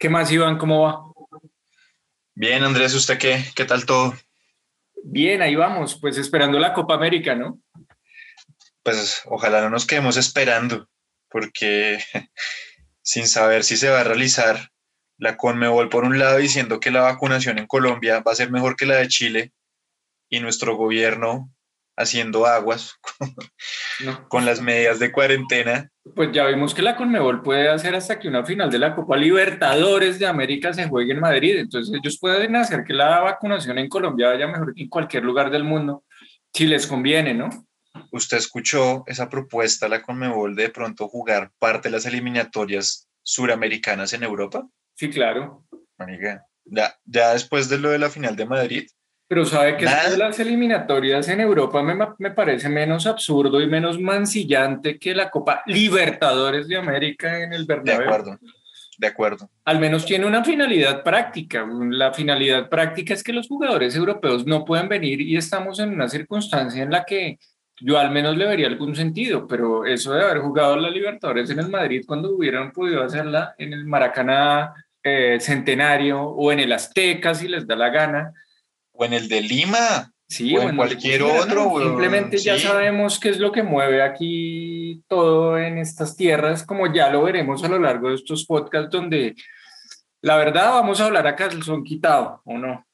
¿Qué más, Iván? ¿Cómo va? Bien, Andrés, ¿usted qué? ¿Qué tal todo? Bien, ahí vamos, pues esperando la Copa América, ¿no? Pues ojalá no nos quedemos esperando, porque sin saber si se va a realizar la Conmebol por un lado diciendo que la vacunación en Colombia va a ser mejor que la de Chile y nuestro gobierno haciendo aguas con las medidas de cuarentena. Pues ya vimos que la Conmebol puede hacer hasta que una final de la Copa Libertadores de América se juegue en Madrid. Entonces ellos pueden hacer que la vacunación en Colombia vaya mejor que en cualquier lugar del mundo, si les conviene, ¿no? ¿Usted escuchó esa propuesta, la Conmebol, de pronto jugar parte de las eliminatorias suramericanas en Europa? Sí, claro. ya, ya después de lo de la final de Madrid, pero sabe que las eliminatorias en Europa me, me, parece menos absurdo y menos mancillante que la Copa Libertadores de América en el Bernabéu. De acuerdo, de acuerdo. Al menos tiene una finalidad práctica. La finalidad práctica es que los jugadores europeos no pueden venir y estamos en una circunstancia en la que yo al menos le vería algún sentido, pero eso de haber jugado la Libertadores en el Madrid cuando hubieran podido hacerla en el Maracaná eh, Centenario o en el Azteca si les da la gana o en el de Lima, sí, o, en cualquier otro. Simplemente ya sabemos qué es lo que mueve aquí todo en estas tierras, como ya lo veremos a lo largo de estos podcasts, donde la verdad vamos a hablar acá del son quitado, ¿o no?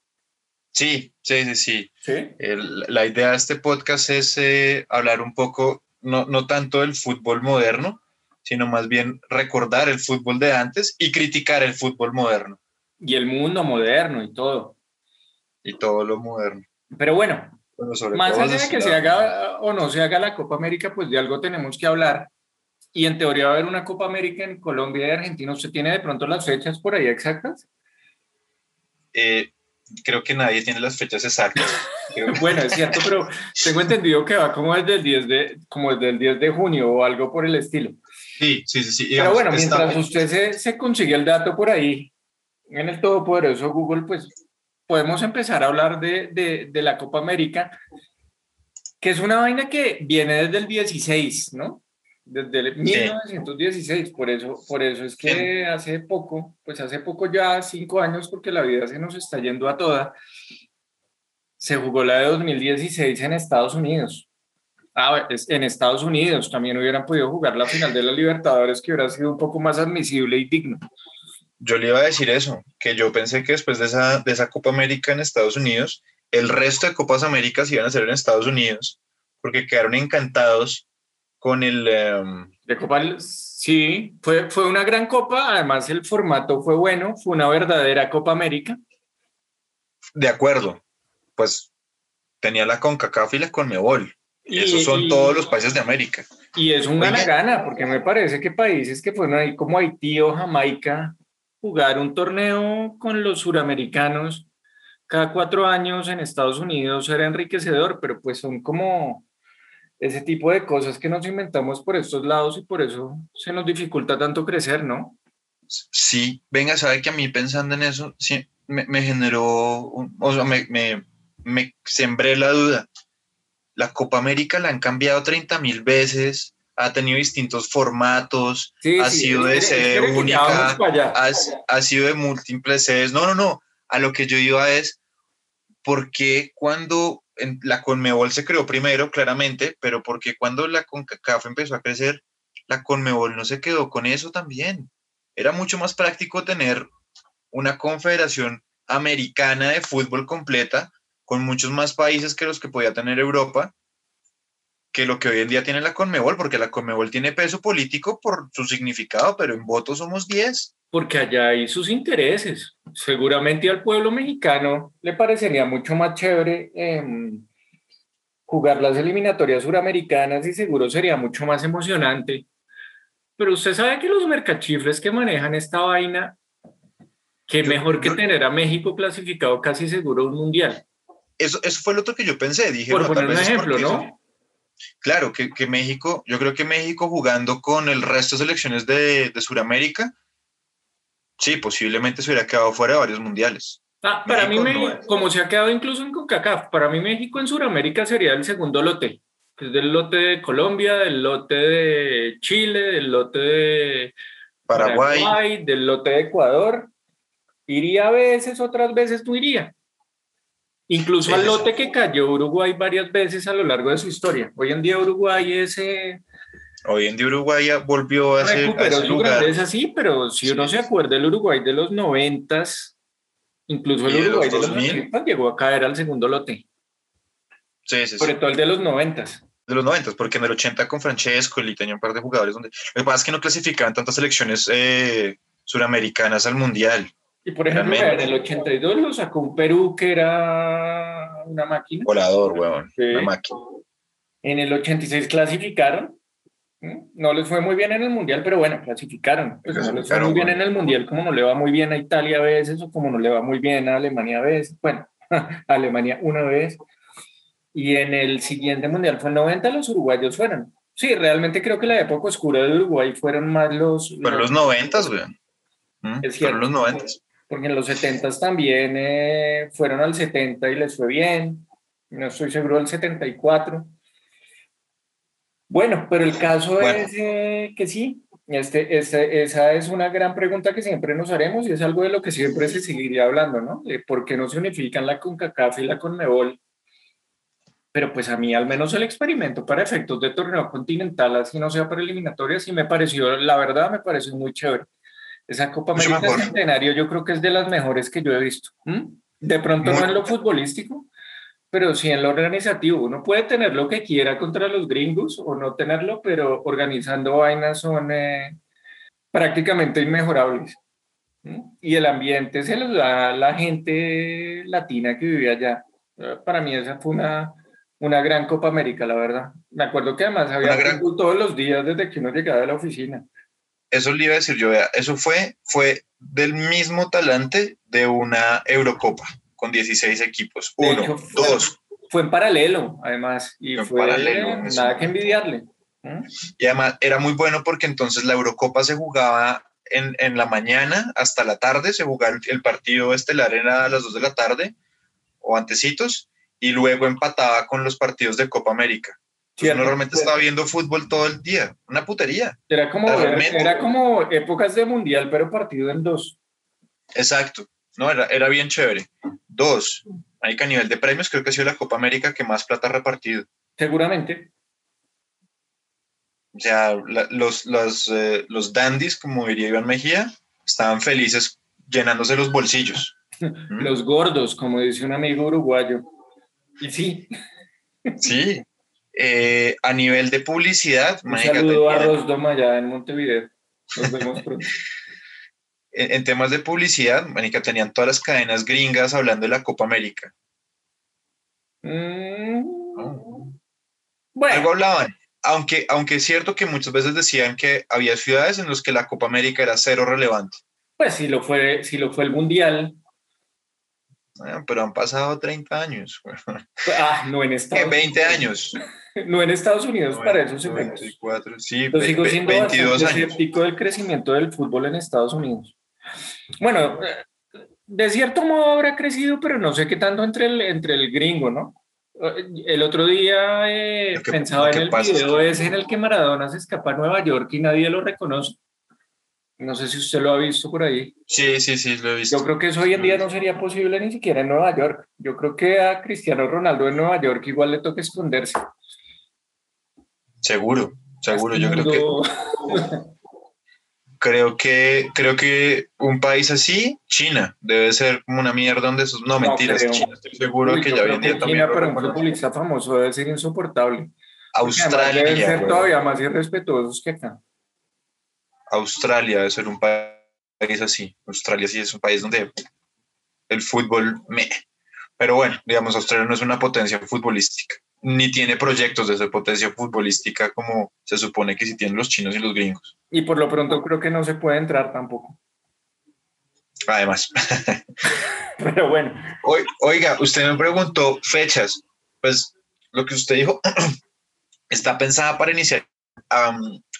Sí, sí, sí, sí. la idea de este podcast es eh, hablar un poco, no, no tanto del fútbol moderno, sino más bien recordar el fútbol de antes y criticar el fútbol moderno. Y el mundo moderno y todo y todo lo moderno. Pero bueno, más allá de que se haga o no se haga la Copa América, pues de algo tenemos que hablar. Y en teoría va a haber una Copa América en Colombia y Argentina. ¿Usted tiene de pronto las fechas por ahí exactas? Eh, creo que nadie tiene las fechas exactas. bueno, es cierto, pero tengo entendido que va como desde el 10 de, como desde el 10 de junio o algo por el estilo. Sí, sí, sí. sí. pero bueno, mientras usted se, se consigue el dato por ahí en el todopoderoso Google, pues podemos empezar a hablar de, de, la Copa América, que es una vaina que viene desde el 16, ¿no? Desde el 1916, por eso, por eso es que hace poco, pues hace poco ya, cinco años, porque la vida se nos está yendo a toda, se jugó la de 2016 en Estados Unidos. Ah, en Estados Unidos también hubieran podido jugar la final de la Libertadores, que hubiera sido un poco más admisible y digno. Yo le iba a decir eso, que yo pensé que después de esa, de esa Copa América en Estados Unidos, el resto de Copas Américas iban a ser en Estados Unidos, porque quedaron encantados con el... Em, de Copa, sí, fue, fue una gran copa, además el formato fue bueno, fue una verdadera Copa América. De acuerdo, pues tenía la CONCACAF y la CONMEBOL, y, esos son todos los países de América. Y es un gana-gana, porque me parece que países que fueron ahí como Haití o Jamaica jugar un torneo con los suramericanos cada cuatro años en Estados Unidos era enriquecedor, pero pues son como ese tipo de cosas que nos inventamos por estos lados y por eso se nos dificulta tanto crecer, ¿no? Sí, venga, sabe que a mí pensando en eso, me, generó, o sea, me, me, me sembré la duda. La Copa América la han cambiado 30 mil veces, ha tenido distintos formatos, ha sido de sede única, ha, sido de múltiples sedes. No, no, no. A lo que yo iba es, ¿por qué cuando la Conmebol se creó primero, claramente, pero por qué cuando la CONCACAF empezó a crecer, la Conmebol no se quedó con eso también? Era mucho más práctico tener una confederación americana de fútbol completa con muchos más países que los que podía tener Europa que lo que hoy en día tiene la Conmebol, porque la Conmebol tiene peso político por su significado, pero en votos somos 10. Porque allá hay sus intereses. Seguramente al pueblo mexicano le parecería mucho más chévere em, jugar las eliminatorias suramericanas y seguro sería mucho más emocionante. Pero usted sabe que los mercachifres que manejan esta vaina, que mejor que tener a México clasificado casi seguro un mundial. Eso, eso fue lo otro que yo pensé. Dije, por poner un ejemplo, ¿no? Claro, que, México, yo creo que México jugando con el resto de selecciones de, de Sudamérica, sí, posiblemente se hubiera quedado fuera de varios mundiales. Ah, para mí, como se ha quedado incluso en CONCACAF, para mí México en Sudamérica sería el segundo lote, que es del lote de Colombia, del lote de Chile, del lote de Paraguay, del lote de Ecuador Iría a veces, otras veces no iría. Incluso al lote que cayó Uruguay varias veces a lo largo de su historia. Hoy en día Uruguay es... Eh, Hoy en día Uruguay volvió a ser... Recuperó su grandeza, así, pero si uno se acuerda el Uruguay de los noventas, incluso el Uruguay de los, 2000 llegó a caer al segundo lote. Sí, sí, Sobre todo el de los noventas de los 90, porque en el 80 con Francesco y tenía un par de jugadores donde lo que pasa es que no clasificaban tantas selecciones eh, suramericanas al mundial. Y por ejemplo, en el 82 lo sacó un Perú que era una máquina. Volador, weón, una máquina. En el 86 clasificaron. No les fue muy bien en el mundial, pero bueno, clasificaron. Pues no les fue muy bien en el mundial, como no le va muy bien a Italia a veces, o como no le va muy bien a Alemania a veces. Bueno, Alemania una vez y en el siguiente mundial fue el 90, los uruguayos fueron. Sí, realmente creo que la época oscura de Uruguay fueron más los... Fueron los 90, güey. ¿Mm? Es cierto. Fueron los 90. Porque en los 70 también eh, fueron al 70 y les fue bien. No estoy seguro del 74. Bueno, pero el caso es eh, que sí, este, este, esa es una gran pregunta que siempre nos haremos y es algo de lo que siempre se seguiría hablando, ¿no? De por qué no se unifican la CONCACAF y la CONMEBOL pero pues a mí al menos el experimento para efectos de torneo continental, así no sea para eliminatorias, sí me pareció, la verdad me pareció muy chévere. Esa Copa América Centenario yo creo que es de las mejores que yo he visto. De pronto no en lo futbolístico, pero sí en lo organizativo. Uno puede tener lo que quiera contra los gringos o no tenerlo, pero organizando vainas son eh, prácticamente inmejorables. Y el ambiente se lo da la gente latina que vivía allá. Para mí esa fue una una gran Copa América, la verdad. Me acuerdo que además había gran... todos los días desde que uno llegaba de la oficina. Eso le iba a decir yo, eso fue, fue del mismo talante de una Eurocopa con 16 equipos. Uno, dos. Fue en paralelo, además, y fue, paralelo, nada que envidiarle. Y además era muy bueno porque entonces la Eurocopa se jugaba en, en la mañana hasta la tarde, se jugaba el, partido estelar era a las 2 de la tarde o antecitos, y luego empataba con los partidos de Copa América. Sí, normalmente estaba viendo fútbol todo el día, una putería. Era como, era, como épocas de mundial, pero partido en dos. Exacto, no, era, era bien chévere. Dos, hay que a nivel de premios creo que ha sido la Copa América que más plata ha repartido. Seguramente. O sea, los, los, eh, los dandies, como diría Iván Mejía, estaban felices llenándose los bolsillos. los gordos, como dice un amigo uruguayo. Y sí. Sí. Eh, a nivel de publicidad. Un saludo a Rosdoma allá en Montevideo. Nos vemos pronto. en, temas de publicidad, Manica, tenían todas las cadenas gringas hablando de la Copa América. Mm. Bueno. Algo hablaban. Aunque, aunque es cierto que muchas veces decían que había ciudades en las que la Copa América era cero relevante. Pues si lo fue, si lo fue el Mundial, pero han pasado 30 años. Ah, no en Estados Unidos. 20 años. No en Estados Unidos para esos eventos. sí, Yo sigo siendo 22 escéptico del crecimiento del fútbol en Estados Unidos. Bueno, de cierto modo habrá crecido, pero no sé qué tanto entre el, entre el gringo, ¿no? El otro día eh, pensaba en el video ese en el que Maradona se escapa a Nueva York y nadie lo reconoce. No sé si usted lo ha visto por ahí. Sí, sí, sí, lo he visto. Yo creo que eso hoy en día no sería posible ni siquiera en Nueva York. Yo creo que a Cristiano Ronaldo en Nueva York igual le toca esconderse. Seguro, seguro. Yo creo que creo que creo que un país así, China, debe ser como una mierda donde esos no, mentiras, China, estoy seguro que ya hoy en día también. China, pero un futbolista famoso debe ser insoportable. Australia debe ser todavía más irrespetuosos que acá. Australia debe ser un país así. Australia sí es un país donde el fútbol me. Pero bueno, digamos, Australia no es una potencia futbolística, ni tiene proyectos de ser potencia futbolística como se supone que sí tienen los chinos y los gringos. Y por lo pronto creo que no se puede entrar tampoco. Además. Pero bueno. Oiga, usted me preguntó fechas. Pues lo que usted dijo está pensada para iniciar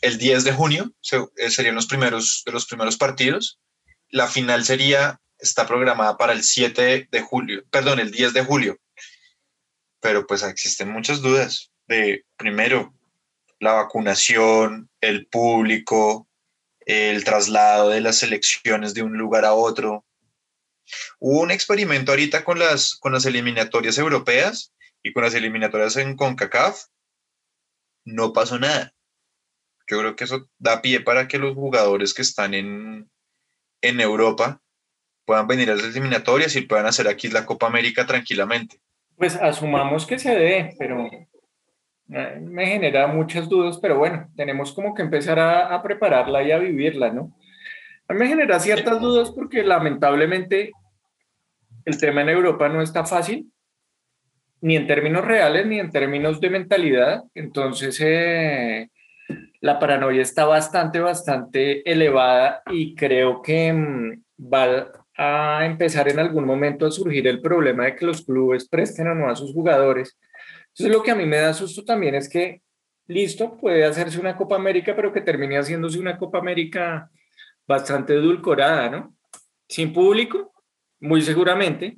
el 10 de junio eh, serían los primeros, de los primeros partidos. La final sería, está programada para el 7 de julio, perdón, el 10 de julio. Pero pues existen muchas dudas de, primero, la vacunación, el público, el traslado de las elecciones de un lugar a otro. Hubo un experimento ahorita con las, con las eliminatorias europeas y con las eliminatorias en CONCACAF. No pasó nada. Yo creo que eso da pie para que los jugadores que están en, en Europa puedan venir a las eliminatorias y puedan hacer aquí la Copa América tranquilamente. Pues asumamos que se dé, pero eh, me genera muchas dudas, pero bueno, tenemos como que empezar a, prepararla y a vivirla, ¿no? A mí me genera ciertas dudas porque lamentablemente el tema en Europa no está fácil, ni en términos reales, ni en términos de mentalidad. Entonces, eh, la paranoia está bastante, bastante elevada y creo que mm, va a empezar en algún momento a surgir el problema de que los clubes presten o no a sus jugadores. Entonces, lo que a mí me da susto también es que, listo, puede hacerse una Copa América, pero que termine haciéndose una Copa América bastante edulcorada, ¿no? Sin público, muy seguramente,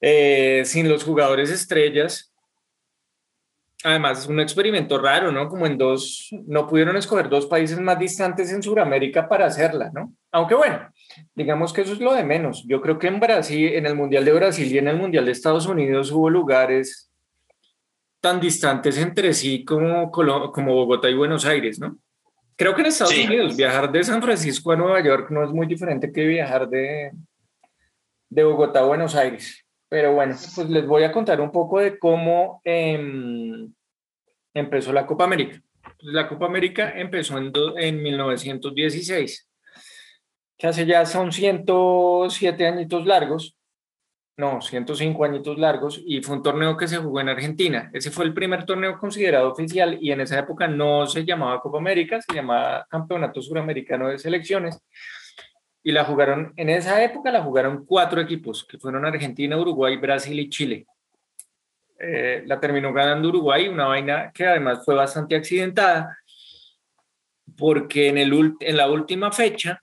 eh, sin los jugadores estrellas. Además, es un experimento raro, ¿no? Como en dos, no pudieron escoger dos países más distantes en Sudamérica para hacerla, ¿no? Aunque bueno, digamos que eso es lo de menos. Yo creo que en Brasil, en el Mundial de Brasil y en el Mundial de Estados Unidos hubo lugares tan distantes entre sí como, como Bogotá y Buenos Aires, ¿no? Creo que en Estados Unidos viajar de San Francisco a Nueva York no es muy diferente que viajar de, de Bogotá a Buenos Aires. Pero bueno, pues les voy a contar un poco de cómo em, empezó la Copa América. La Copa América empezó en, en 1916, que hace ya son 107 añitos largos no, 105 añitos largos, y fue un torneo que se jugó en Argentina. Ese fue el primer torneo considerado oficial y en esa época no se llamaba Copa América, se llamaba Campeonato Suramericano de Selecciones. Y la jugaron, en esa época la jugaron cuatro equipos, que fueron Argentina, Uruguay, Brasil y Chile. Eh, la terminó ganando Uruguay, una vaina que además fue bastante accidentada, porque en, el, en la última fecha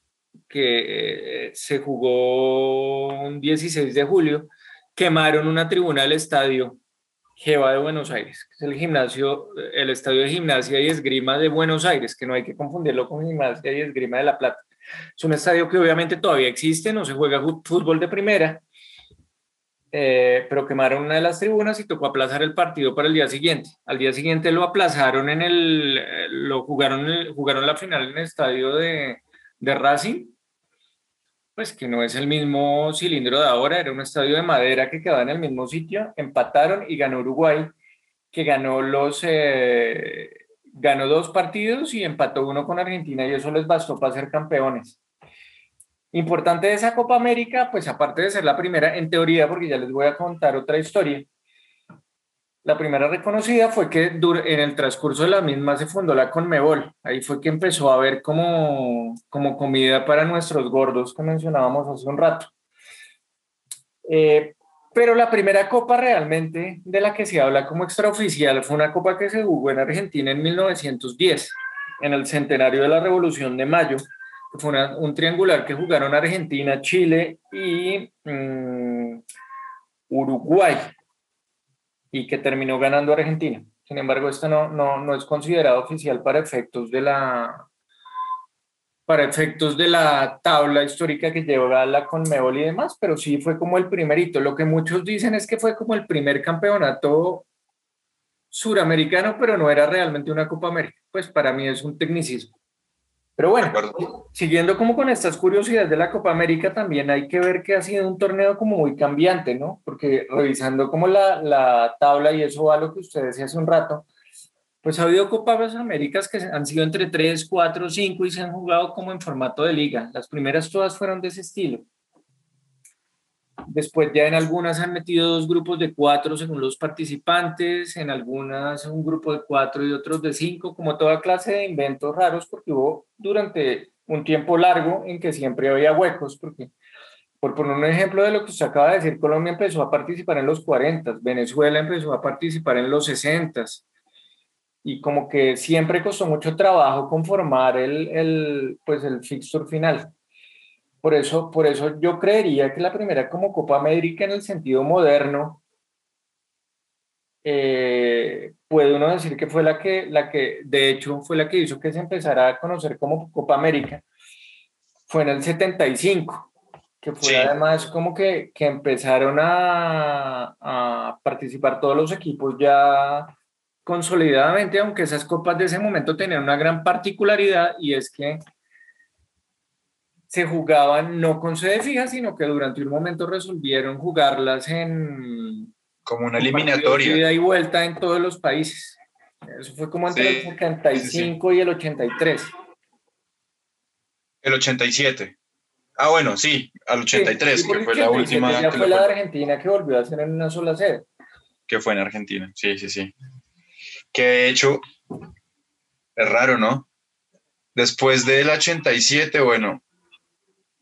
que eh, se jugó un 16 de julio, quemaron una tribuna del estadio Jeva de Buenos Aires, que es el gimnasio, el estadio de gimnasia y esgrima de Buenos Aires, que no hay que confundirlo con gimnasia y esgrima de La Plata. Es un estadio que obviamente todavía existe, no se juega fútbol de primera, eh, pero quemaron una de las tribunas y tocó aplazar el partido para el día siguiente. Al día siguiente lo aplazaron en el, lo jugaron, jugaron la final en el estadio de, de Racing pues que no es el mismo cilindro de ahora, era un estadio de madera que quedaba en el mismo sitio, empataron y ganó Uruguay, que ganó los eh, ganó dos partidos y empató uno con Argentina y eso les bastó para ser campeones. Importante de esa Copa América, pues aparte de ser la primera en teoría, porque ya les voy a contar otra historia, la primera reconocida fue que en el transcurso de la misma se fundó la Conmebol. Ahí fue que empezó a ver como, como comida para nuestros gordos que mencionábamos hace un rato. Eh, pero la primera copa realmente de la que se habla como extraoficial fue una copa que se jugó en Argentina en 1910, en el centenario de la Revolución de Mayo. Fue un triangular que jugaron Argentina, Chile y mm, Uruguay y que terminó ganando Argentina. Sin embargo, esto no, no, no es considerado oficial para efectos de la para efectos de la tabla histórica que lleva la Conmebol y demás, pero sí fue como el primerito. Lo que muchos dicen es que fue como el primer campeonato suramericano, pero no era realmente una Copa América. Pues para mí es un tecnicismo. Pero bueno, siguiendo como con estas curiosidades de la Copa América, también hay que ver que ha sido un torneo como muy cambiante, ¿no? Porque revisando como la, la tabla, y eso va a lo que ustedes decía hace un rato, pues ha habido Copas Américas que han sido entre 3, 4, 5 y se han jugado como en formato de liga. Las primeras todas fueron de ese estilo. Después ya en algunas han metido dos grupos de cuatro según los participantes, en algunas un grupo de cuatro y otros de cinco, como toda clase de inventos raros, porque hubo durante un tiempo largo en que siempre había huecos, porque por poner un ejemplo de lo que usted acaba de decir, Colombia empezó a participar en los 40, Venezuela empezó a participar en los 60 y como que siempre costó mucho trabajo conformar el, el, pues el fixture final. Por eso, por eso yo creería que la primera como Copa América en el sentido moderno, eh, puede uno decir que fue la que, la que, de hecho, fue la que hizo que se empezara a conocer como Copa América. Fue en el 75. que fue además como que, que empezaron a, a, participar todos los equipos ya consolidadamente, aunque esas copas de ese momento tenían una gran particularidad y es que se jugaban no con sede fija, sino que durante un momento resolvieron jugarlas en... Como una eliminatoria. Ida y vuelta en todos los países. Eso fue como entre el 75 y el 83. El 87. Ah, bueno, sí, al 83, que fue la última. Ya fue la de Argentina que volvió a hacer en una sola sede. Que fue en Argentina, sí, sí, sí. Que de hecho, es raro, ¿no? Después del 87, bueno,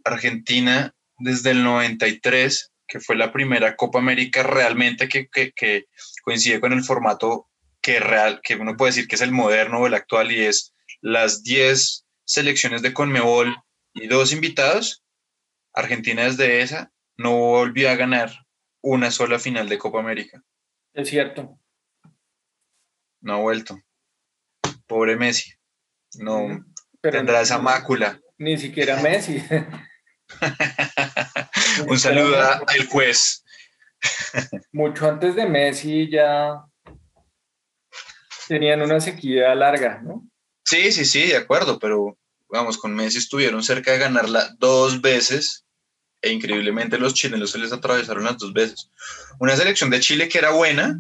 Argentina desde el 93, que fue la primera Copa América realmente que, que coincide con el formato que, real, que uno puede decir que es el moderno o el actual y es las 10 selecciones de Conmebol y dos invitados, Argentina desde esa no volvió a ganar una sola final de Copa América. Es cierto. No ha vuelto. Pobre Messi. No tendrá esa mácula. Ni siquiera Messi. Un saludo al juez. Mucho antes de Messi ya tenían una sequía larga, ¿no? Sí, sí, sí, de acuerdo, pero vamos, con Messi estuvieron cerca de ganarla dos veces e increíblemente los chilenos se les atravesaron las dos veces. Una selección de Chile que era buena,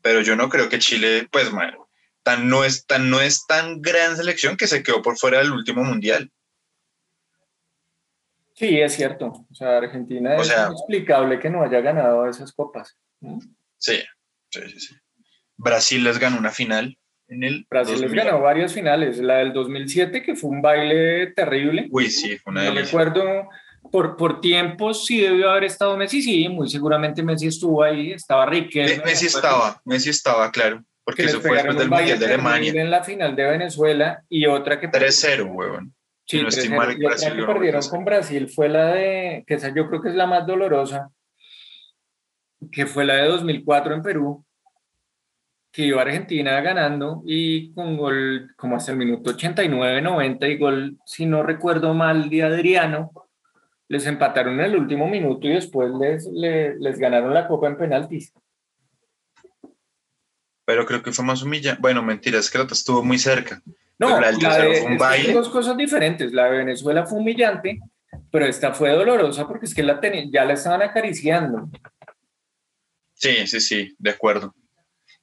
pero yo no creo que Chile, pues, tan no es tan, no es tan gran selección que se quedó por fuera del último mundial. Sí, es cierto. O sea, Argentina es inexplicable que no haya ganado esas copas. Sí, sí, sí, sí. Brasil les ganó una final en el. Brasil les ganó varias finales. La del 2007, que fue un baile terrible. Uy, sí, fue una No recuerdo. Por, por tiempos sí debió haber estado Messi, sí, muy seguramente Messi estuvo ahí, estaba Riquelme. Messi estaba, Messi estaba, claro, porque eso fue después del Mundial de Alemania. En la final de Venezuela y otra que... 3-0, huevón. Sí, no y otra que perdieron con Brasil fue la de, que esa yo creo que es la más dolorosa, que fue la de 2004 en Perú, que iba Argentina ganando y con gol como hasta el minuto 89-90 y gol, si no recuerdo mal, de Adriano, les empataron en el último minuto y después les, les, ganaron la copa en penaltis. Pero creo que fue más humillante. Bueno, mentira, es que la estuvo muy cerca. No, la, de, fue un baile. dos cosas diferentes. La de Venezuela fue humillante, pero esta fue dolorosa porque es que la ya la estaban acariciando. Sí, sí, sí, de acuerdo.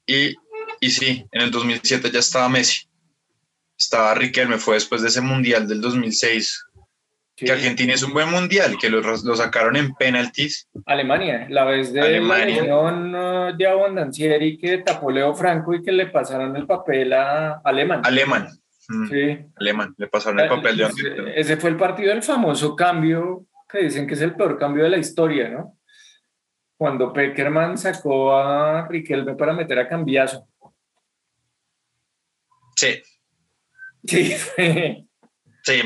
Y y sí, en el 2007 ya estaba Messi. Estaba Riquelme, fue después de ese mundial del 2006. Que Argentina es un buen mundial, que lo, lo, sacaron en penaltis. Alemania, la vez de Alemania. la de Abondancieri que tapó Leo Franco y que le pasaron el papel a Alemán. Alemán. Sí. Alemán, le pasaron el papel de ese, ese fue el partido del famoso cambio, que dicen que es el peor cambio de la historia, ¿no? Cuando Peckerman sacó a Riquelme para meter a cambiazo. Sí. Sí. Sí,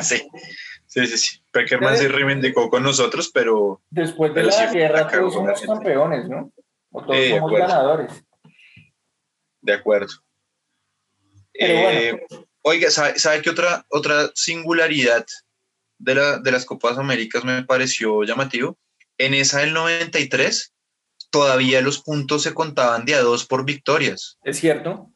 sí. Sí, sí, sí. Peckerman se reivindicó con nosotros, pero. Después de la guerra, todos somos campeones, ¿no? O todos somos ganadores. De acuerdo. Eh, oiga, ¿sabe, qué otra, otra singularidad de, la, de las Copas Américas me pareció llamativo? En esa del 93, todavía los puntos se contaban de a dos por victorias. Es cierto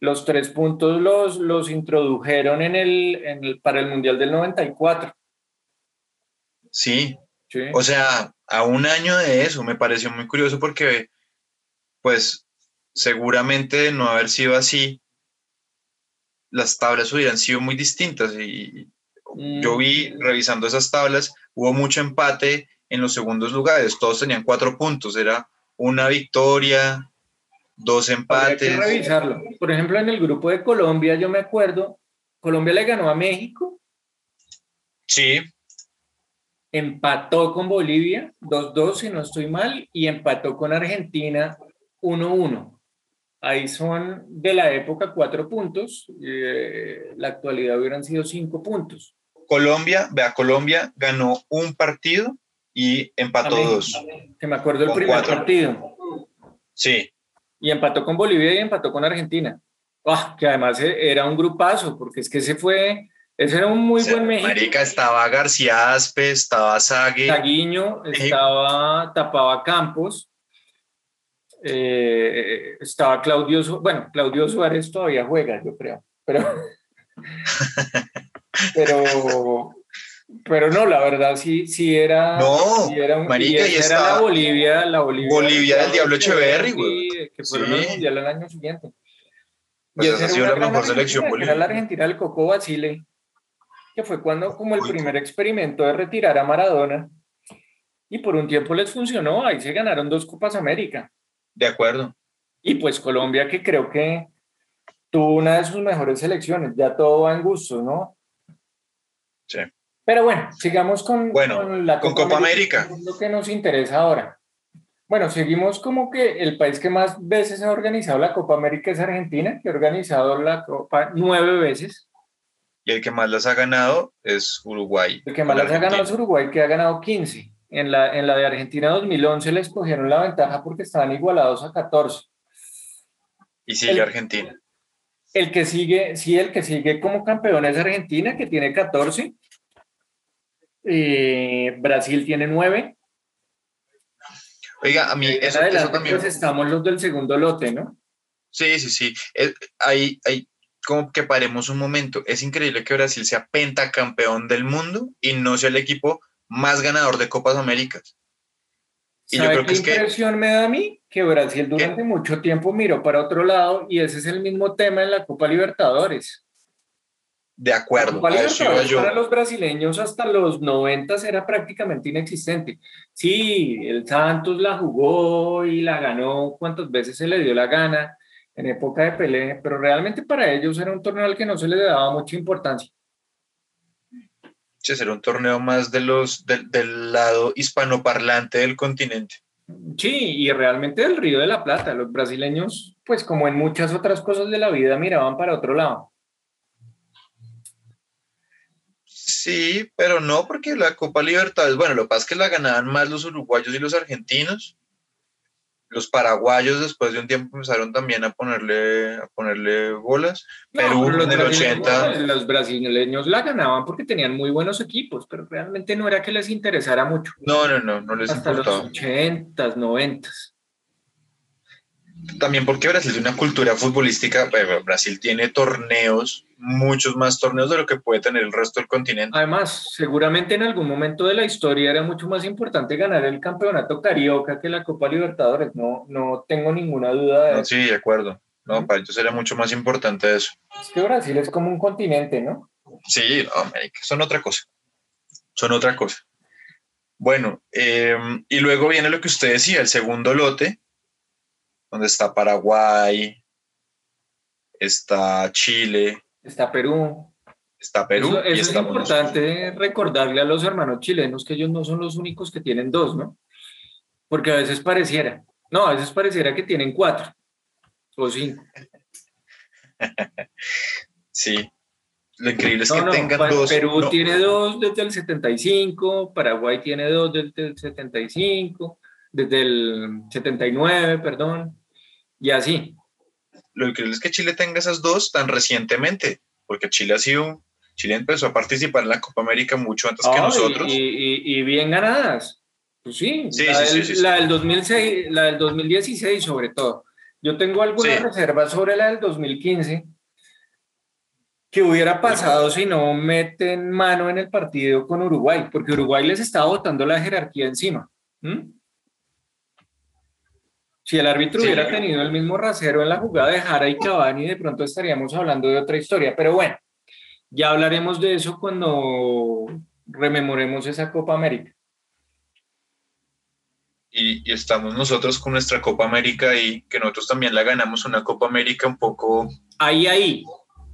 los tres puntos los, los introdujeron en el, para el Mundial del 94. Sí. sí. O sea, a un año de eso me pareció muy curioso porque, pues, seguramente de no haber sido así, las tablas hubieran sido muy distintas. Y yo vi, mm. revisando esas tablas, hubo mucho empate en los segundos lugares. Todos tenían cuatro puntos. Era una victoria, dos empates. Hay que revisarlo. Por ejemplo, en el grupo de Colombia, yo me acuerdo, Colombia le ganó a México. Sí. Empató con Bolivia, 2-2 si no estoy mal, y empató con Argentina 1-1. Ahí son de la época cuatro puntos, eh, la actualidad hubieran sido cinco puntos. Colombia, vea, Colombia ganó un partido y empató dos. Que me acuerdo el primer partido. Sí, y empató con Bolivia y empató con Argentina. Ah, que además e, era un grupazo, porque es que ese fue, Ese era un muy O sea, buen México. Marica, estaba García Aspe, estaba Sague. Taguiño, estaba Tapaba Campos, eh, estaba Claudio, bueno, Claudio Suárez todavía juega, yo creo, pero, pero, pero no, la verdad sí, sí era, No, sí era, un- marica, y era estaba la Bolivia, la Bolivia, Bolivia del Diablo Echeverri, güey. que fueron Sí. al mundial el año siguiente. Pues Y esa ha sido la mejor selección que Era la. Argentina del Coco Basile, que fue cuando como el Uy. primer experimento de retirar a Maradona. Y por un tiempo les funcionó, ahí se ganaron dos Copas América. De acuerdo. Y pues Colombia, que creo que tuvo una de sus mejores selecciones, ya todo va en gusto, ¿no? Sí. Pero bueno, sigamos con, Bueno, la con Copa América. Lo que nos interesa ahora. Bueno, seguimos como que el país que más veces ha organizado la Copa América es Argentina, que ha organizado la Copa nueve veces. Y el que más las ha ganado es Uruguay. El que más las ha ganado es. Uruguay, que ha ganado 15. En la, en la de Argentina 2011 les cogieron la ventaja porque estaban igualados a 14. Y sigue el- Argentina. El que sigue, sí, el que sigue como campeón es Argentina, que tiene 14. Eh, Brasil tiene 9. Oiga, a mí eso, eso adelante, también. pues estamos los del segundo lote, ¿no? Sí, sí, sí. Es- hay, hay como que paremos un momento. Es increíble que Brasil sea pentacampeón del mundo y no sea el equipo más ganador de Copas Américas. Y yo ¿Sabe creo que qué es que- impresión me da a mí? Que Brasil durante mucho tiempo miró para otro lado y ese es el mismo tema en la Copa Libertadores. De acuerdo, Copa a eso iba Libertadores yo. para los brasileños hasta los 90 era prácticamente inexistente. Sí, el Santos la jugó y la ganó cuantas veces se le dio la gana en época de Pelé, pero realmente para ellos era un torneo al que no se le daba mucha importancia. Sí, será un torneo más de los, del, del lado hispanoparlante del continente. Sí, y realmente del Río de la Plata, los brasileños, pues como en muchas otras cosas de la vida, miraban para otro lado. Sí, pero no porque la Copa Libertadores, bueno, lo que pasa es que la ganaban más los uruguayos y los argentinos. Los paraguayos después de un tiempo empezaron también a ponerle, a ponerle bolas. Perú pero los en el brasileños- 80. Los brasileños la ganaban porque tenían muy buenos equipos, pero realmente no era que les interesara mucho. No, no, no, no les Hasta los importaba. 80s, 90 También porque Brasil tiene una cultura futbolística, bueno, Brasil tiene torneos, muchos más torneos de lo que puede tener el resto del continente. Además, seguramente en algún momento de la historia era mucho más importante ganar el campeonato carioca que la Copa Libertadores. No, no tengo ninguna duda de No, eso. sí, de acuerdo. No, para ellos era mucho más importante eso. Es que Brasil es como un continente, ¿no? Sí, no, América, son otra cosa. Son otra cosa. Bueno, eh, y luego viene lo que usted decía, el segundo lote, donde está Paraguay, está Chile, Está Perú. está Perú Eso, y eso es importante recordarle a los hermanos chilenos que ellos no son los únicos que tienen dos, ¿no? Porque a veces pareciera, no, a veces pareciera que tienen cuatro o cinco. Sí. Lo increíble es No, que no, tengan dos. Perú no, tiene dos desde el 75, Paraguay tiene dos desde el 75, desde el 79, perdón, y así. lo increíble es que Chile tenga esas dos tan recientemente, porque Chile ha sido. Chile empezó a participar en la Copa América mucho antes que Ah, y- nosotros. Y, y- y bien ganadas. Pues sí, Sí, la, sí, del, sí, la del 2006, la del 2016 sobre todo. Yo tengo algunas reservas sobre la del 2015. ¿Qué hubiera pasado si no meten mano en el partido con Uruguay? Porque Uruguay les estaba botando la jerarquía encima. ¿Mm? Si el árbitro Sí. hubiera tenido el mismo rasero en la jugada de Jara y Cavani, de pronto estaríamos hablando de otra historia. Pero bueno, ya hablaremos de eso cuando rememoremos esa Copa América. y, y estamos nosotros con nuestra Copa América y que nosotros también la ganamos una Copa América un poco... Ahí, ahí.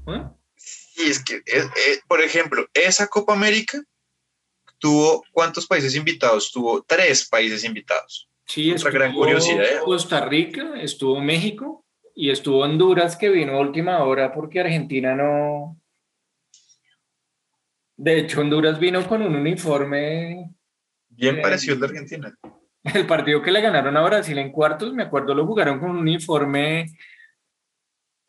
¿eh? Y es que, eh, eh, por ejemplo, esa Copa América tuvo, ¿cuántos países invitados? Tuvo tres países invitados. Sí, Otra gran curiosidad, ¿eh? Costa Rica, estuvo México y estuvo Honduras que vino a última hora porque Argentina no. De hecho, Honduras vino con un uniforme. Bien Eh, parecido al de Argentina. El partido que le ganaron a Brasil en cuartos, me acuerdo, lo jugaron con un uniforme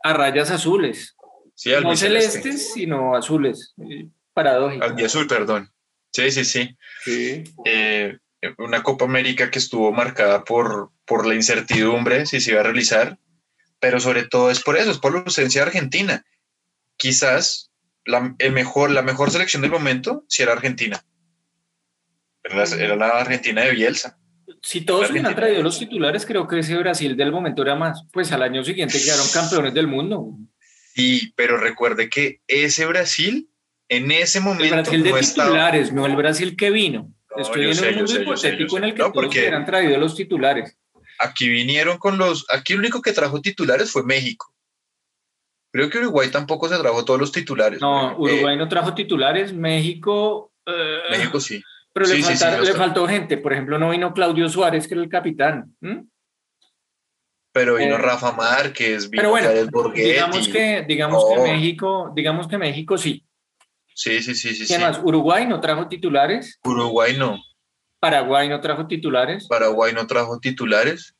a rayas azules. Sí, no celestes, sino azules. Paradójico. Albiazul, perdón. Sí, sí, sí. Sí. Eh, una Copa América que estuvo marcada por, por la incertidumbre si se iba a realizar, pero sobre todo es por eso, es por la ausencia de Argentina. Quizás la, el mejor, la mejor selección del momento si era Argentina. Era la, era la Argentina de Bielsa. Si todos hubieran traído los titulares, creo que ese Brasil del momento era más. Pues al año siguiente quedaron campeones del mundo. Sí, pero recuerde que ese Brasil, en ese momento. El Brasil de titulares, no el Brasil que vino. Estoy en un mundo hipotético en el que no, todos hubieran traído los titulares. Aquí vinieron con los. Aquí el único que trajo titulares fue México. Creo que Uruguay tampoco se trajo todos los titulares. No, Uruguay no trajo titulares. México. Eh, México sí. Pero le, Sí, sí, sí, faltaron- le faltó gente. Por ejemplo, no vino Claudio Suárez, que era el capitán. Pero vino Eh, Rafa Márquez, vino Pero bueno, Borghetti. digamos que, digamos que México, digamos que México sí. Sí, sí, sí, sí. ¿Qué sí. más? Uruguay no trajo titulares. Uruguay no. Paraguay no trajo titulares. Paraguay no trajo titulares.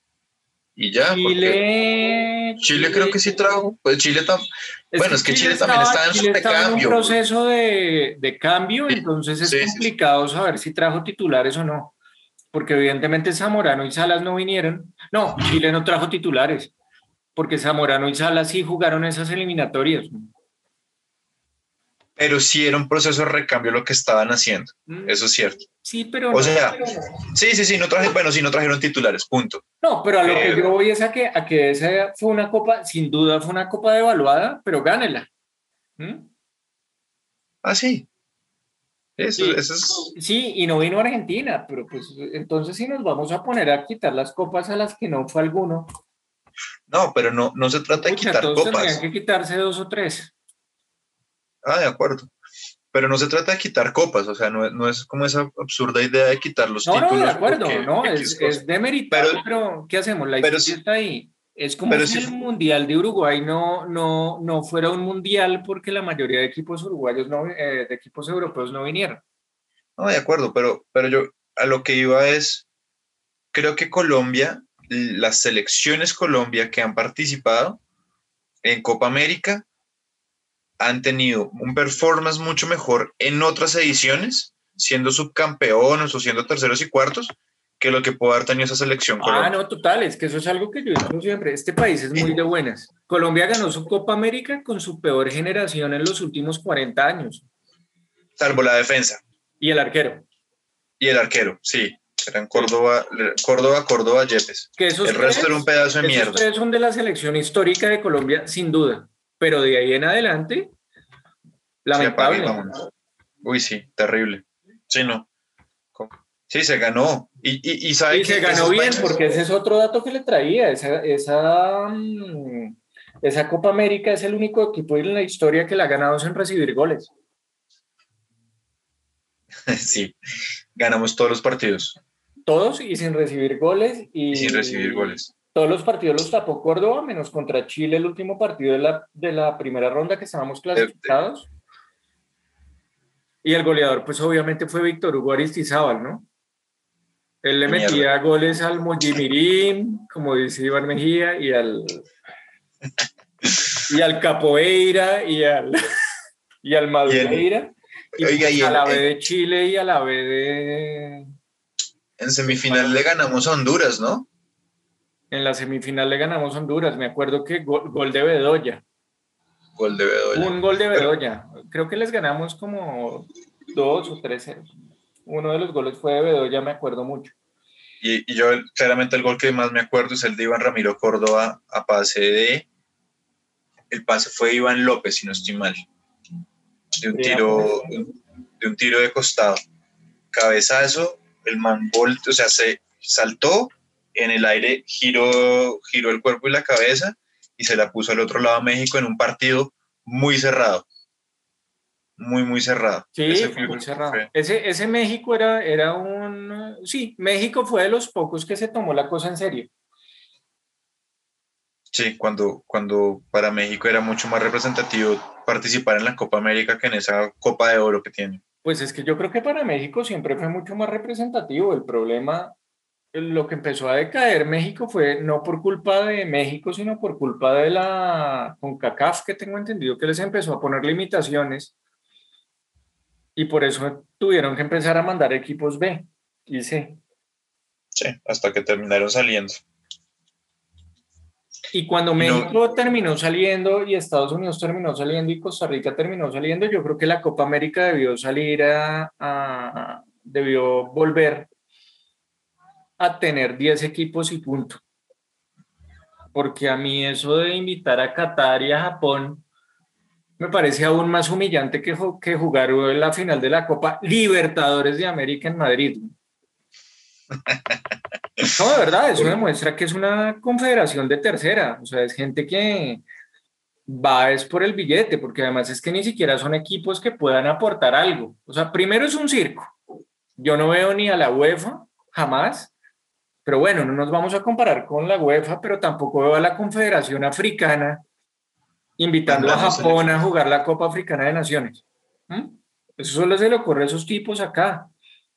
Y ya. Chile. Chile creo que sí trajo. Pues Chile tam- Bueno, es que Chile también estaba en su Chile estaba en un recambio. proceso de, de cambio, Sí, entonces es sí. complicado saber si trajo titulares o no. Porque evidentemente Zamorano y Salas no vinieron. No, Chile no trajo titulares. Porque Zamorano y Salas sí jugaron esas eliminatorias. Pero sí era un proceso de recambio lo que estaban haciendo. Mm, Eso es cierto. Sí, pero O no, sea, pero. Sí, sí, sí. No traje, bueno, sí, no trajeron titulares. Punto. No, pero a lo que yo voy es a que, a que esa fue una copa, sin duda fue una copa devaluada, pero gánela. ¿Mm? Ah, sí. Eso, Sí. eso es. Sí, y no vino Argentina, pero pues entonces si nos vamos a poner a quitar las copas a las que no fue alguno, No, pero no, no se trata de quitar todos tendrían copas. que quitarse dos o tres. Ah, de acuerdo. Pero no se trata de quitar copas, o sea, no, es- no es como esa absurda idea de quitar los No, no, títulos. de acuerdo, porque no, es, es pero, Pero- ¿qué hacemos? La historia sí- está ahí. Es como si sí- el Mundial de Uruguay no, no, no fuera un Mundial porque la mayoría de equipos uruguayos, no, eh, de equipos europeos no vinieron. No, de acuerdo, pero, pero yo a lo que iba es, creo que Colombia, las selecciones Colombia que han participado en Copa América han tenido un performance mucho mejor en otras ediciones, siendo subcampeones o siendo terceros y cuartos, que lo que puede haber tenido esa selección Ah, Colombia. no, total, es que eso es algo que yo digo siempre. Este país es muy de buenas. Colombia ganó su Copa América con su peor generación en los últimos 40 años. Salvo la defensa Y el arquero. y el arquero, sí. Eran Córdoba, Córdoba, Córdoba, Yepes. Que esos El resto era un pedazo de esos mierda. tres son de la selección histórica de Colombia, sin duda. Pero de ahí en adelante, Sí, apague lamentable. Uy, sí, terrible. Sí, no. Sí, se ganó. Y, y, y sabe Y que se ganó bien, porque ese es otro dato que le traía. Esa, esa, mm, esa Copa América es el único equipo en la historia que la ha ganado sin recibir goles. Sí, ganamos todos los partidos Todos y sin recibir goles. Y, y sin recibir goles. Todos los partidos los tapó Córdoba, menos contra Chile, el último partido de la, de la primera ronda que estábamos clasificados. Y el goleador, pues obviamente fue Víctor Hugo Aristizábal, ¿no? Él le Mierda. metía goles al Mojimirín, como dice Iván Mejía, y al, y al Capoeira, y al, y al Madureira, y, Oiga, y a el- la B de Chile y a la B de... En semifinal le ganamos a Honduras, ¿no? En la semifinal le ganamos a Honduras, me acuerdo que gol, gol de Bedoya. Gol de Bedoya. Un gol de Bedoya. Creo que les ganamos como dos o tres. ceros. Uno de los goles fue de Bedoya, me acuerdo mucho. Y, y yo claramente el gol que más me acuerdo es el de Iván Ramiro Córdoba a pase de... El pase fue de Iván López, si no estoy mal. De un tiro, de un tiro de costado. Cabezazo, el man o sea, se saltó en el aire, giró, giró el cuerpo y la cabeza y se la puso al otro lado a México en un partido muy cerrado. Muy, muy cerrado. Sí, Ese fue muy cerrado. fue- Ese, ese México era, era un... Sí, México fue de los pocos que se tomó la cosa en serio. Sí, cuando, cuando para México era mucho más representativo participar en la Copa América que en esa Copa de Oro que tiene. Pues es que yo creo que para México siempre fue mucho más representativo. El problema lo que empezó a decaer México fue no por culpa de México, sino por culpa de la CONCACAF, que tengo entendido que les empezó a poner limitaciones y por eso tuvieron que empezar a mandar equipos B y C. Sí, hasta que terminaron saliendo. Y cuando México terminó saliendo y Estados Unidos terminó saliendo y Costa Rica terminó saliendo, yo creo que la Copa América debió salir a, debió volver a tener 10 equipos y punto. Porque a mí eso de invitar a Qatar y a Japón me parece aún más humillante que, que jugar la final de la Copa Libertadores de América en Madrid. No, de verdad, eso demuestra que es una confederación de tercera, o sea, es gente que va es por el billete, porque además es que ni siquiera son equipos que puedan aportar algo. O sea, primero es un circo. Yo no veo ni a la UEFA, jamás, pero bueno, no nos vamos a comparar con la UEFA, pero tampoco veo a la Confederación Africana invitando a Japón a jugar la Copa Africana de Naciones. ¿Mm? Eso solo se le ocurre a esos tipos acá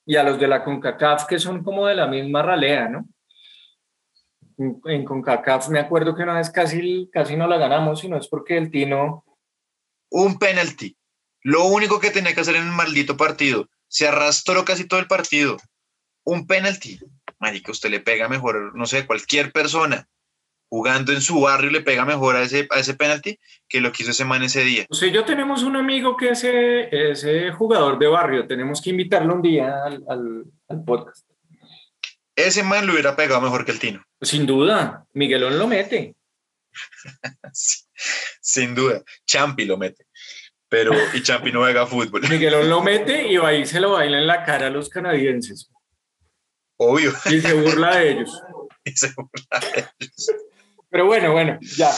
y a los de la CONCACAF que son como de la misma ralea, ¿no? En CONCACAF me acuerdo que una vez casi, casi no la ganamos, sino es porque el Tino... Un penalti. Lo único que tenía que hacer en el maldito partido. Se arrastró casi todo el partido. Un penalti. Marica, usted le pega mejor, no sé, cualquier persona jugando en su barrio le pega mejor a ese, a ese penalti que lo que hizo ese man ese día. O sea, yo tenemos un amigo que es ese jugador de barrio, tenemos que invitarlo un día al, al, podcast. Ese man lo hubiera pegado mejor que el Tino. Sin duda, Miguelón lo mete. Sin duda, Champi lo mete. Pero, y Champi no juega fútbol. Miguelón lo mete y ahí se lo baila en la cara a los canadienses. Obvio. Y se burla de ellos. Y se burla de ellos. Pero bueno, bueno, ya.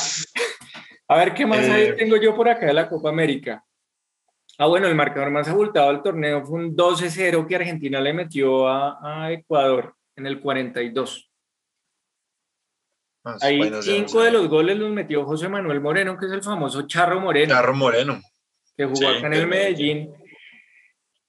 A ver qué más eh, tengo yo por acá de la Copa América. Ah, bueno, el marcador más abultado del torneo fue un 12-0 que Argentina le metió a, Ecuador en el 42. Ahí cinco de los goles los metió José Manuel Moreno, que es el famoso Charro Moreno. Charro Moreno. Que jugó acá en el Medellín.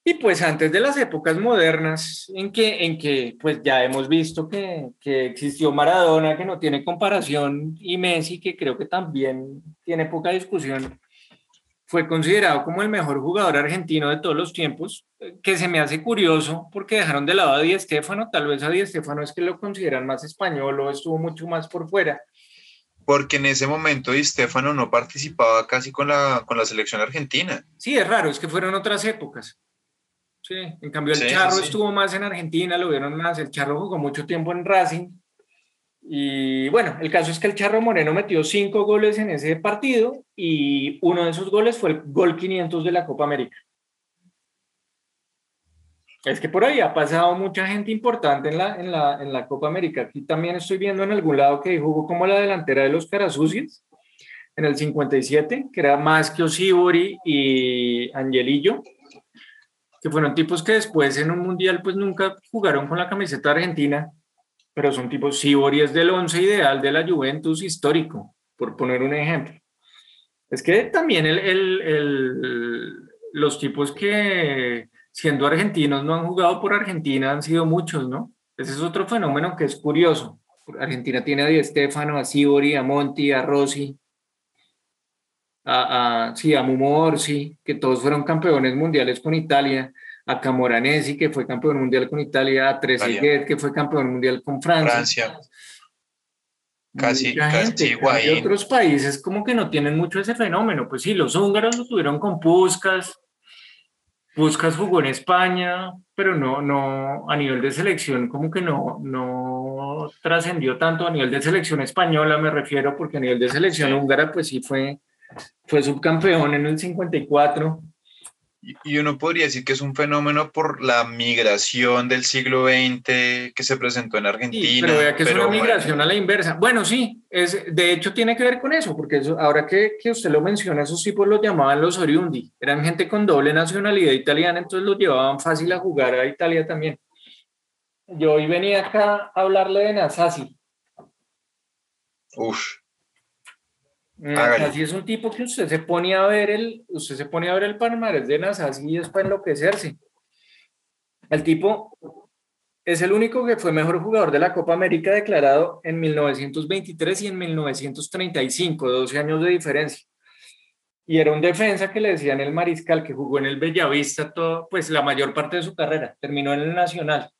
Y pues antes de las épocas modernas, en que, en que pues ya hemos visto que, que, existió Maradona, que no tiene comparación, y Messi, que creo que también tiene poca discusión, fue considerado como el mejor jugador argentino de todos los tiempos, que se me hace curioso porque dejaron de lado a Di Stéfano, tal vez a Di Stéfano es que lo consideran más español o estuvo mucho más por fuera. Porque en ese momento Di Stéfano no participaba casi con la, con la selección argentina. Sí, es raro, es que fueron otras épocas. Sí, en cambio el Charro estuvo más en Argentina, lo vieron más, el Charro jugó mucho tiempo en Racing. Y bueno, el caso es que el Charro Moreno metió cinco goles en ese partido y uno de esos goles fue el gol 500 de la Copa América. Es que por ahí ha pasado mucha gente importante en la, en la, en la Copa América. Aquí también estoy viendo en algún lado que jugó como la delantera de los Carasucios en el 57, que era más que Osibori y Angelillo que fueron tipos que después en un mundial pues nunca jugaron con la camiseta argentina, pero son tipos, Sibori es del once ideal de la Juventus histórico, por poner un ejemplo. Es que también el, el, los tipos que siendo argentinos no han jugado por Argentina han sido muchos, ¿no? Ese es otro fenómeno que es curioso. Argentina tiene a Di Stefano, a Sibori, a Monti, a Rossi, a, a, sí, a Mumorsi, que todos fueron campeones mundiales con Italia, a Camoranesi, que fue campeón mundial con Italia, a Trezeguet, que fue campeón mundial con Francia. Francia. Casi, casi igual. Y otros países como que no tienen mucho ese fenómeno. Pues sí, los húngaros lo tuvieron con Puskas. Puskas jugó en España, pero no, no, a nivel de selección como que no, no trascendió tanto a nivel de selección española, me refiero, porque a nivel de selección húngara, pues sí fue, fue subcampeón en el 54. Y uno podría decir que es un fenómeno por la migración del siglo XX que se presentó en Argentina. Sí, pero vea que es una migración a la inversa. Bueno, sí, es, de hecho tiene que ver con eso, porque eso, ahora que, que usted lo menciona, esos tipos los llamaban los oriundi. Eran gente con doble nacionalidad italiana, entonces los llevaban fácil a jugar a Italia también. Yo hoy venía acá a hablarle de Nasasi. Uf, Así es un tipo que usted se pone a ver el, usted se pone a ver el palmarés de Nasasi y es para enloquecerse. El tipo es el único que fue mejor jugador de la Copa América declarado en 1923 y en 1935, 12 años de diferencia. Y era un defensa que le decían el mariscal, que jugó en el Bellavista todo, pues la mayor parte de su carrera, terminó en el Nacional.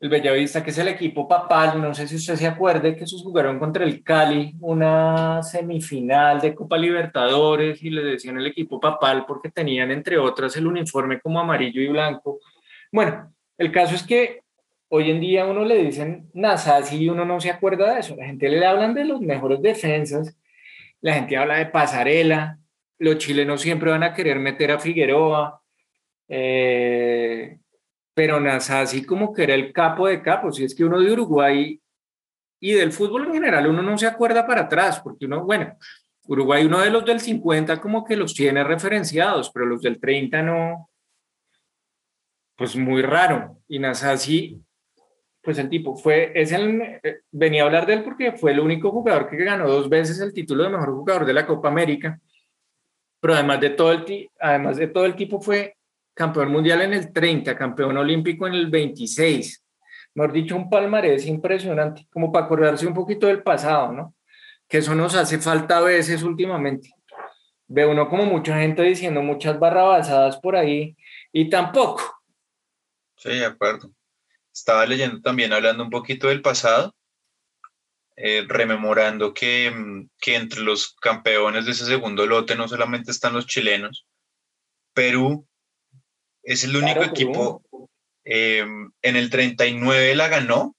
El Bellavista, que es el equipo papal, no sé si usted se acuerde que esos jugaron contra el Cali, una semifinal de Copa Libertadores, y le decían el equipo papal porque tenían, entre otras, el uniforme como amarillo y blanco. Bueno, el caso es que hoy en día uno le dicen Nasasi y uno no se acuerda de eso. La gente le hablan de los mejores defensas, la gente habla de pasarela, los chilenos siempre van a querer meter a Figueroa, eh, pero Nasasi como que era el capo de capos, y es que uno de Uruguay y del fútbol en general uno no se acuerda para atrás, porque uno, bueno, Uruguay uno de los del 50 como que los tiene referenciados, pero los del 30 no, pues muy raro. Y Nasasi, pues el tipo fue, es el, eh, venía a hablar de él porque fue el único jugador que ganó dos veces el título de mejor jugador de la Copa América. Pero además de todo el, además de todo el tipo fue campeón mundial en el 30, campeón olímpico en el 26. Mejor dicho, un palmarés impresionante, como para acordarse un poquito del pasado, ¿no? Que eso nos hace falta a veces últimamente. Ve uno como mucha gente diciendo muchas barrabasadas por ahí y tampoco Sí, de acuerdo. Estaba leyendo también, hablando un poquito del pasado, eh, rememorando que, mm, que, entre los campeones de ese segundo lote no solamente están los chilenos, Perú es el único equipo, eh, en el 39 la ganó,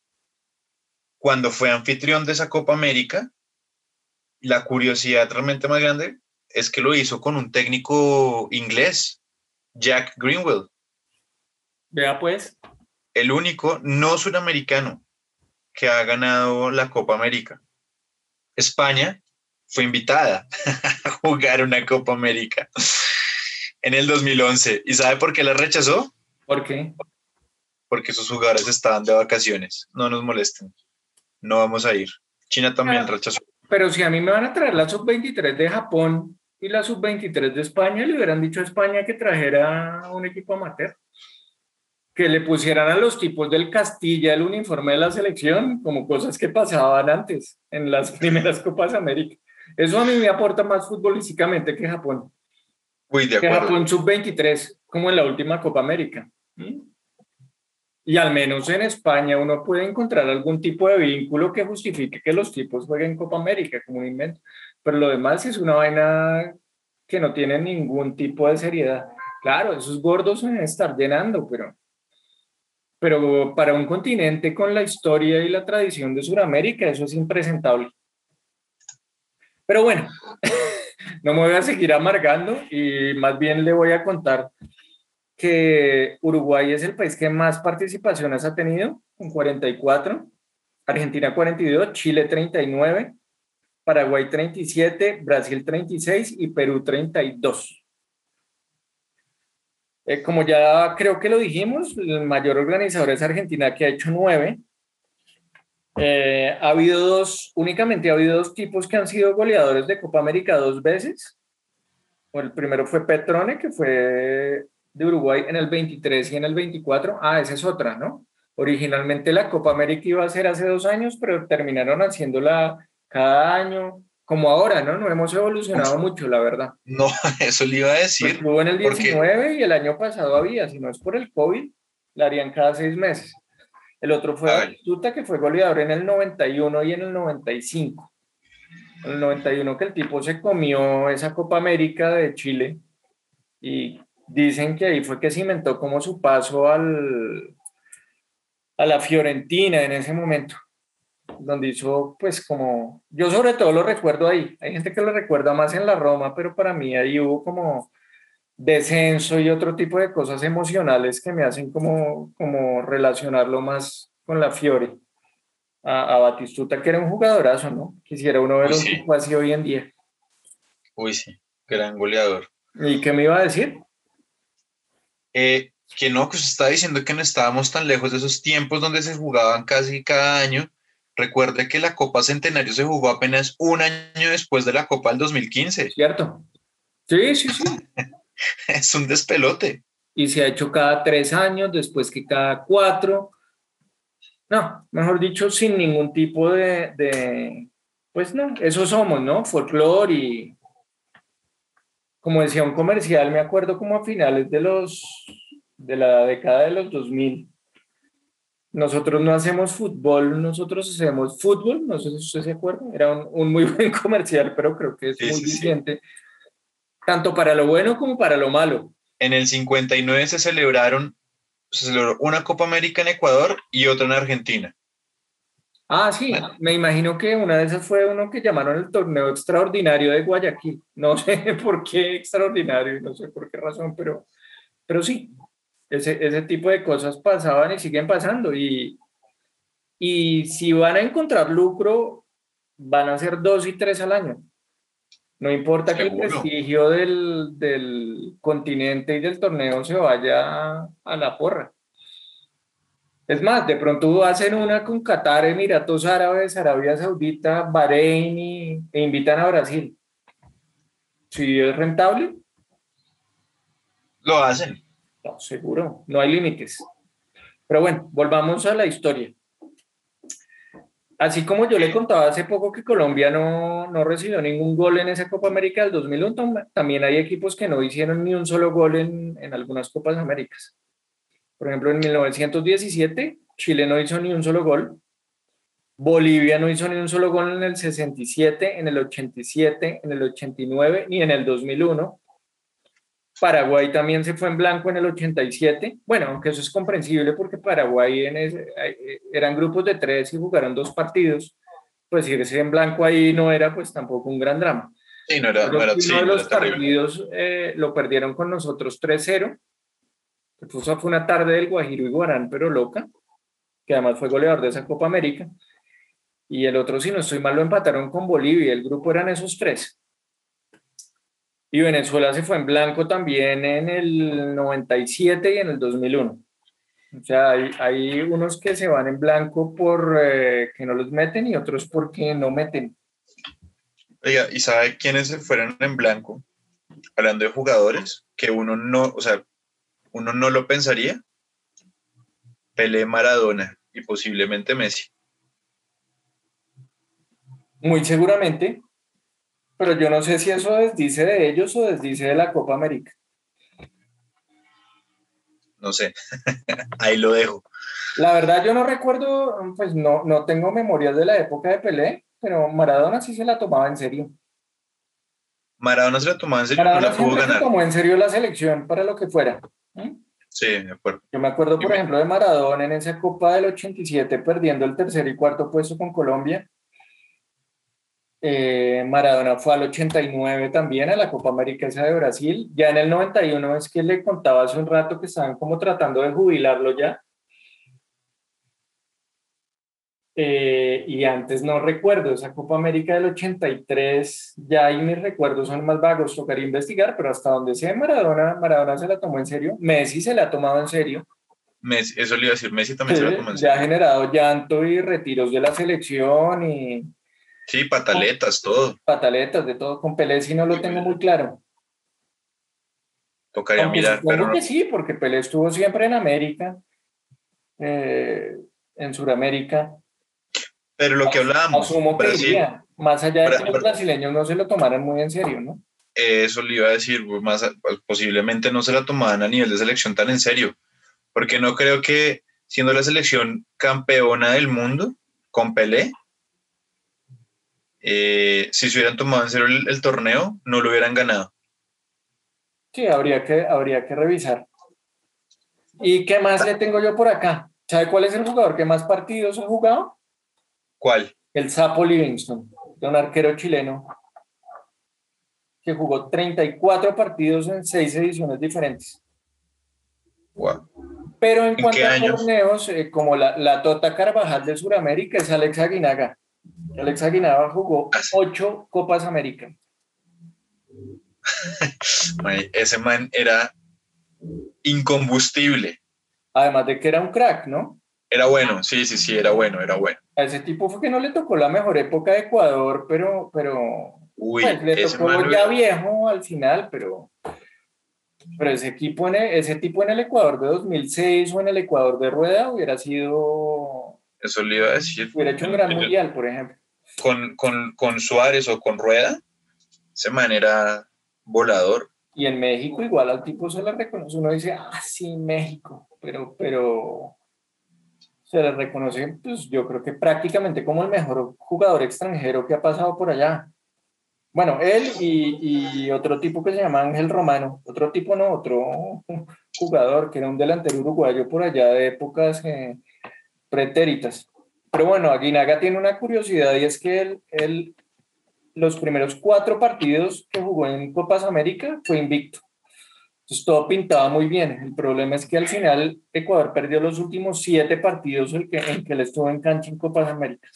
cuando fue anfitrión de esa Copa América. La curiosidad realmente más grande es que lo hizo con un técnico inglés, Jack Greenwell. Vea pues. El único no suramericano que ha ganado la Copa América. España fue invitada a jugar una Copa América en el 2011. ¿Y sabe por qué la rechazó? ¿Por qué? Porque sus jugadores estaban de vacaciones. No nos molesten. No vamos a ir. China también rechazó. Pero si a mí me van a traer la sub-23 de Japón y la sub-23 de España, le hubieran dicho a España que trajera un equipo amateur que le pusieran a los tipos del Castilla el uniforme de la selección, como cosas que pasaban antes en las primeras Copas América. Eso a mí me aporta más futbolísticamente que Japón. Uy, de que Japón sub-23, como en la última Copa América. Y al menos en España uno puede encontrar algún tipo de vínculo que justifique que los tipos jueguen Copa América como un invento. Pero lo demás es una vaina que no tiene ningún tipo de seriedad. Claro, esos gordos se estar llenando, pero pero para un continente con la historia y la tradición de Sudamérica, eso es impresentable. Pero bueno, no me voy a seguir amargando y más bien le voy a contar que Uruguay es el país que más participaciones ha tenido, con 44, Argentina 42, Chile 39, Paraguay 37, Brasil 36 y Perú 32. Eh, como ya creo que lo dijimos, el mayor organizador es Argentina, que ha hecho nueve. Eh, ha habido dos, únicamente ha habido dos tipos que han sido goleadores de Copa América dos veces. el primero fue Petrone, que fue de Uruguay en el 23 y en el 24. Ah, esa es otra, ¿no? Originalmente la Copa América iba a ser hace dos años, pero terminaron haciéndola cada año como ahora, ¿no? No hemos evolucionado mucho, la verdad. No, eso le iba a decir. Pues hubo en el 19 y el año pasado había, si no es por el COVID, la harían cada seis meses. El otro fue Tuta, que fue goleador en el 91 y en el 95. En el 91 que el tipo se comió esa Copa América de Chile y dicen que ahí fue que cimentó como su paso al, a la Fiorentina en ese momento donde hizo, pues como, yo sobre todo lo recuerdo ahí, hay gente que lo recuerda más en la Roma, pero para mí ahí hubo como descenso y otro tipo de cosas emocionales que me hacen como, como relacionarlo más con la Fiore. A, Batistuta, que era un jugadorazo, ¿no? Quisiera uno ver un tipo así hoy en día. Uy, sí, gran goleador. ¿Y qué me iba a decir? Eh, que no, que se está diciendo que no estábamos tan lejos de esos tiempos donde se jugaban casi cada año Recuerde que la Copa Centenario se jugó apenas un año después de la Copa del 2015. Cierto. Sí, sí, sí. es un despelote. y se ha hecho cada tres años, después que cada cuatro. No, mejor dicho, sin ningún tipo de, de pues no, eso somos, ¿no? Folclore y, como decía un comercial, me acuerdo como a finales de los, de la década de los 2000, nosotros no hacemos fútbol, nosotros hacemos fútbol, no sé si usted se acuerda, era un, muy buen comercial, pero creo que es muy sí, tanto para lo bueno como para lo malo. En el 59 se celebraron, se celebró una Copa América en Ecuador y otra en Argentina. Ah, sí, me imagino que una de esas fue uno que llamaron el torneo extraordinario de Guayaquil. No sé por qué extraordinario, no sé por qué razón, pero, pero sí, ese, ese tipo de cosas pasaban y siguen pasando. Y, y si van a encontrar lucro, van a ser dos y tres al año. No importa que el prestigio del, del, continente y del torneo se vaya a la porra. Es más, de pronto hacen una con Qatar, Emiratos Árabes, Arabia Saudita, Bahrein e invitan a Brasil. Si es rentable. Lo hacen. No, seguro, no hay límites. Pero bueno, volvamos a la historia. Así como yo le contaba hace poco que Colombia no, no recibió ningún gol en esa Copa América del 2001, también hay equipos que no hicieron ni un solo gol en, en algunas Copas Américas. Por ejemplo, en 1917, Chile no hizo ni un solo gol. Bolivia no hizo ni un solo gol en el 67, en el 87, en el 89 ni en el 2001. Paraguay también se fue en blanco en el 87. Bueno, aunque eso es comprensible porque Paraguay en eran grupos de tres y jugaron dos partidos. Pues irse en blanco ahí no era pues tampoco un gran drama. Sí, no era, no era, uno de los partidos eh, lo perdieron con nosotros 3-0 fue una tarde del Guajiro y Guarán, pero loca, que además fue goleador de esa Copa América. Y el otro, si no estoy mal, lo empataron con Bolivia. El grupo eran esos tres. Y Venezuela se fue en blanco también en el 97 y en el 2001. O sea, hay, hay unos que se van en blanco por eh, que no los meten y otros porque no meten. Oiga, ¿y sabe quiénes se fueron en blanco? Hablando de jugadores, que uno no, o sea, uno no lo pensaría. Pelé, Maradona y posiblemente Messi. Muy seguramente, pero yo no sé si eso desdice de ellos o desdice de la Copa América. No sé, ahí lo dejo. La verdad yo no recuerdo, pues no, no tengo memorias de la época de Pelé, pero Maradona sí se la tomaba en serio. Maradona se la tomaba en serio, Maradona no la Se tomó en serio la selección para lo que fuera. Sí, de acuerdo. Yo me acuerdo, por ejemplo, de Maradona en esa Copa del 87 perdiendo el tercer y cuarto puesto con Colombia. Eh, Maradona fue al 89 también a la Copa América esa de Brasil. Ya en el 91 es que le contaba hace un rato que estaban como tratando de jubilarlo ya. Eh, y antes no recuerdo, esa Copa América del 83, ya ahí mis recuerdos son más vagos, tocaría investigar, pero hasta donde sé, Maradona, Maradona se la tomó en serio, Messi se la ha tomado en serio. Messi, eso le iba a decir, Messi también se la tomó en serio. Ya ha generado llanto y retiros de la selección y... Sí, pataletas, todo. Pataletas, de todo, con Pelé sí no lo tengo muy claro. Tocaría mirar, pero... que sí, porque Pelé estuvo siempre en América, eh, en Sudamérica, pero lo que hablábamos, más allá de que los brasileños no se lo tomaran muy en serio, ¿no? Eso le iba a decir, pues, más, pues, posiblemente no se la tomaban a nivel de selección tan en serio, porque no creo que siendo la selección campeona del mundo con Pelé, eh, si se hubieran tomado en serio el, torneo, no lo hubieran ganado. Sí, habría que, habría que revisar. ¿Y qué más le tengo yo por acá? ¿Sabe cuál es el jugador que más partidos ha jugado? ¿Cuál? El Sapo Livingston, de un arquero chileno que jugó 34 partidos en seis ediciones diferentes. Pero en, cuanto a torneos, eh, como la, la, Tota Carvajal de Sudamérica es Alex Aguinaga. Alex Aguinaga jugó ocho Copas América. Ese man era incombustible. Además de que era un crack, ¿no? Era bueno, sí, sí, sí, era bueno, era bueno. A ese tipo fue que no le tocó la mejor época de Ecuador, pero, pero Uy, pues, le tocó ya viejo al final, pero, pero ese, equipo en ese tipo en el Ecuador de 2006 o en el Ecuador de Rueda hubiera sido... Eso le iba a decir. Hubiera hecho un gran mundial, por ejemplo. Con, con, con Suárez o con Rueda, ese manera volador. Y en México igual al tipo se le reconoce, uno dice, ah, sí, México, pero, pero se le reconoce, pues yo creo que prácticamente como el mejor jugador extranjero que ha pasado por allá. Bueno, él y, y, otro tipo que se llama Ángel Romano, otro tipo no, otro jugador que era un delantero uruguayo por allá de épocas eh, pretéritas. Pero bueno, Aguinaga tiene una curiosidad y es que él, él, los primeros cuatro partidos que jugó en Copas América fue invicto. Entonces todo pintaba muy bien. El problema es que al final Ecuador perdió los últimos siete partidos en que, en él estuvo en cancha en Copas América.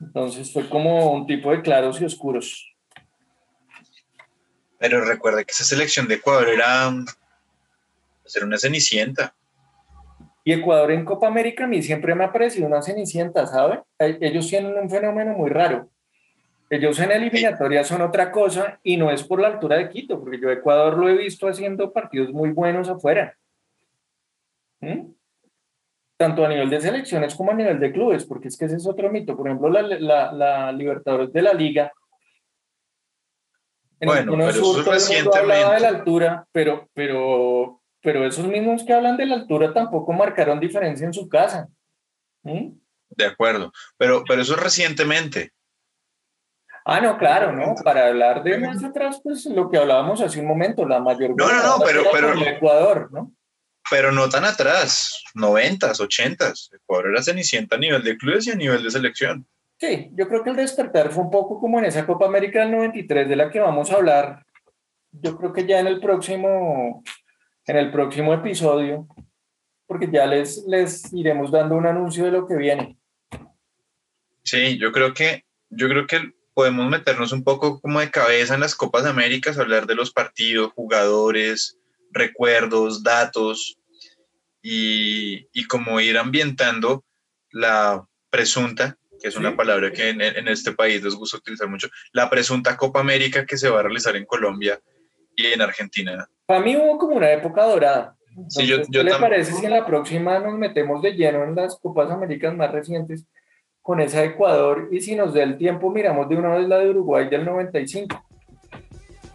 Entonces fue como un tipo de claros y oscuros. Pero recuerda que esa selección de Ecuador era, era una cenicienta. Y Ecuador en Copa América a mí siempre me ha parecido una cenicienta, ¿sabe? E, ellos tienen un fenómeno muy raro. Ellos en eliminatoria son otra cosa y no es por la altura de Quito, porque yo Ecuador lo he visto haciendo partidos muy buenos afuera. ¿Mm? tanto a nivel de selecciones como a nivel de clubes, porque es que ese es otro mito. Por ejemplo, la, la, la Libertadores de la Liga. En bueno, pero sur, recientemente. de la altura, pero, pero, pero esos mismos que hablan de la altura tampoco marcaron diferencia en su casa. ¿Mm? De acuerdo, pero, pero eso recientemente. Ah, no, claro, ¿no? Para hablar de más atrás, pues lo que hablábamos hace un momento, la mayor. No, no, no, pero. pero el Ecuador, ¿no? pero no tan atrás, noventas, ochentas. Ecuador era cenicienta a nivel de clubes y a nivel de selección. Sí, yo creo que el despertar fue un poco como en esa Copa América del 93 de la que vamos a hablar. Yo creo que ya en el próximo, en el próximo episodio, porque ya les, les iremos dando un anuncio de lo que viene. Sí, yo creo que, yo creo que podemos meternos un poco como de cabeza en las Copas Américas, hablar de los partidos, jugadores, recuerdos, datos, y, y como ir ambientando la presunta, que es una palabra que en, en, este país les gusta utilizar mucho, la presunta Copa América que se va a realizar en Colombia y en Argentina. Para mí hubo como una época dorada. sí, yo, ¿Qué le parece si en la próxima nos metemos de lleno en las Copas Américas más recientes con esa de Ecuador y si nos da el tiempo miramos de una vez la de Uruguay del 95?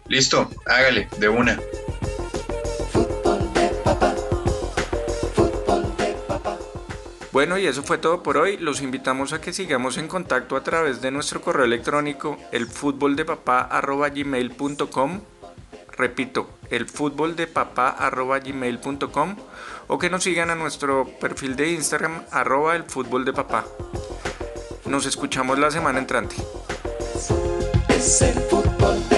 Listo, hágale, de una. Bueno, y eso fue todo por hoy. Los invitamos a que sigamos en contacto a través de nuestro correo electrónico elfutboldepapá.gmail.com Repito, elfutboldepapá.gmail.com o que nos sigan a nuestro perfil de Instagram arroba elfutboldepapá. Nos escuchamos la semana entrante. El fútbol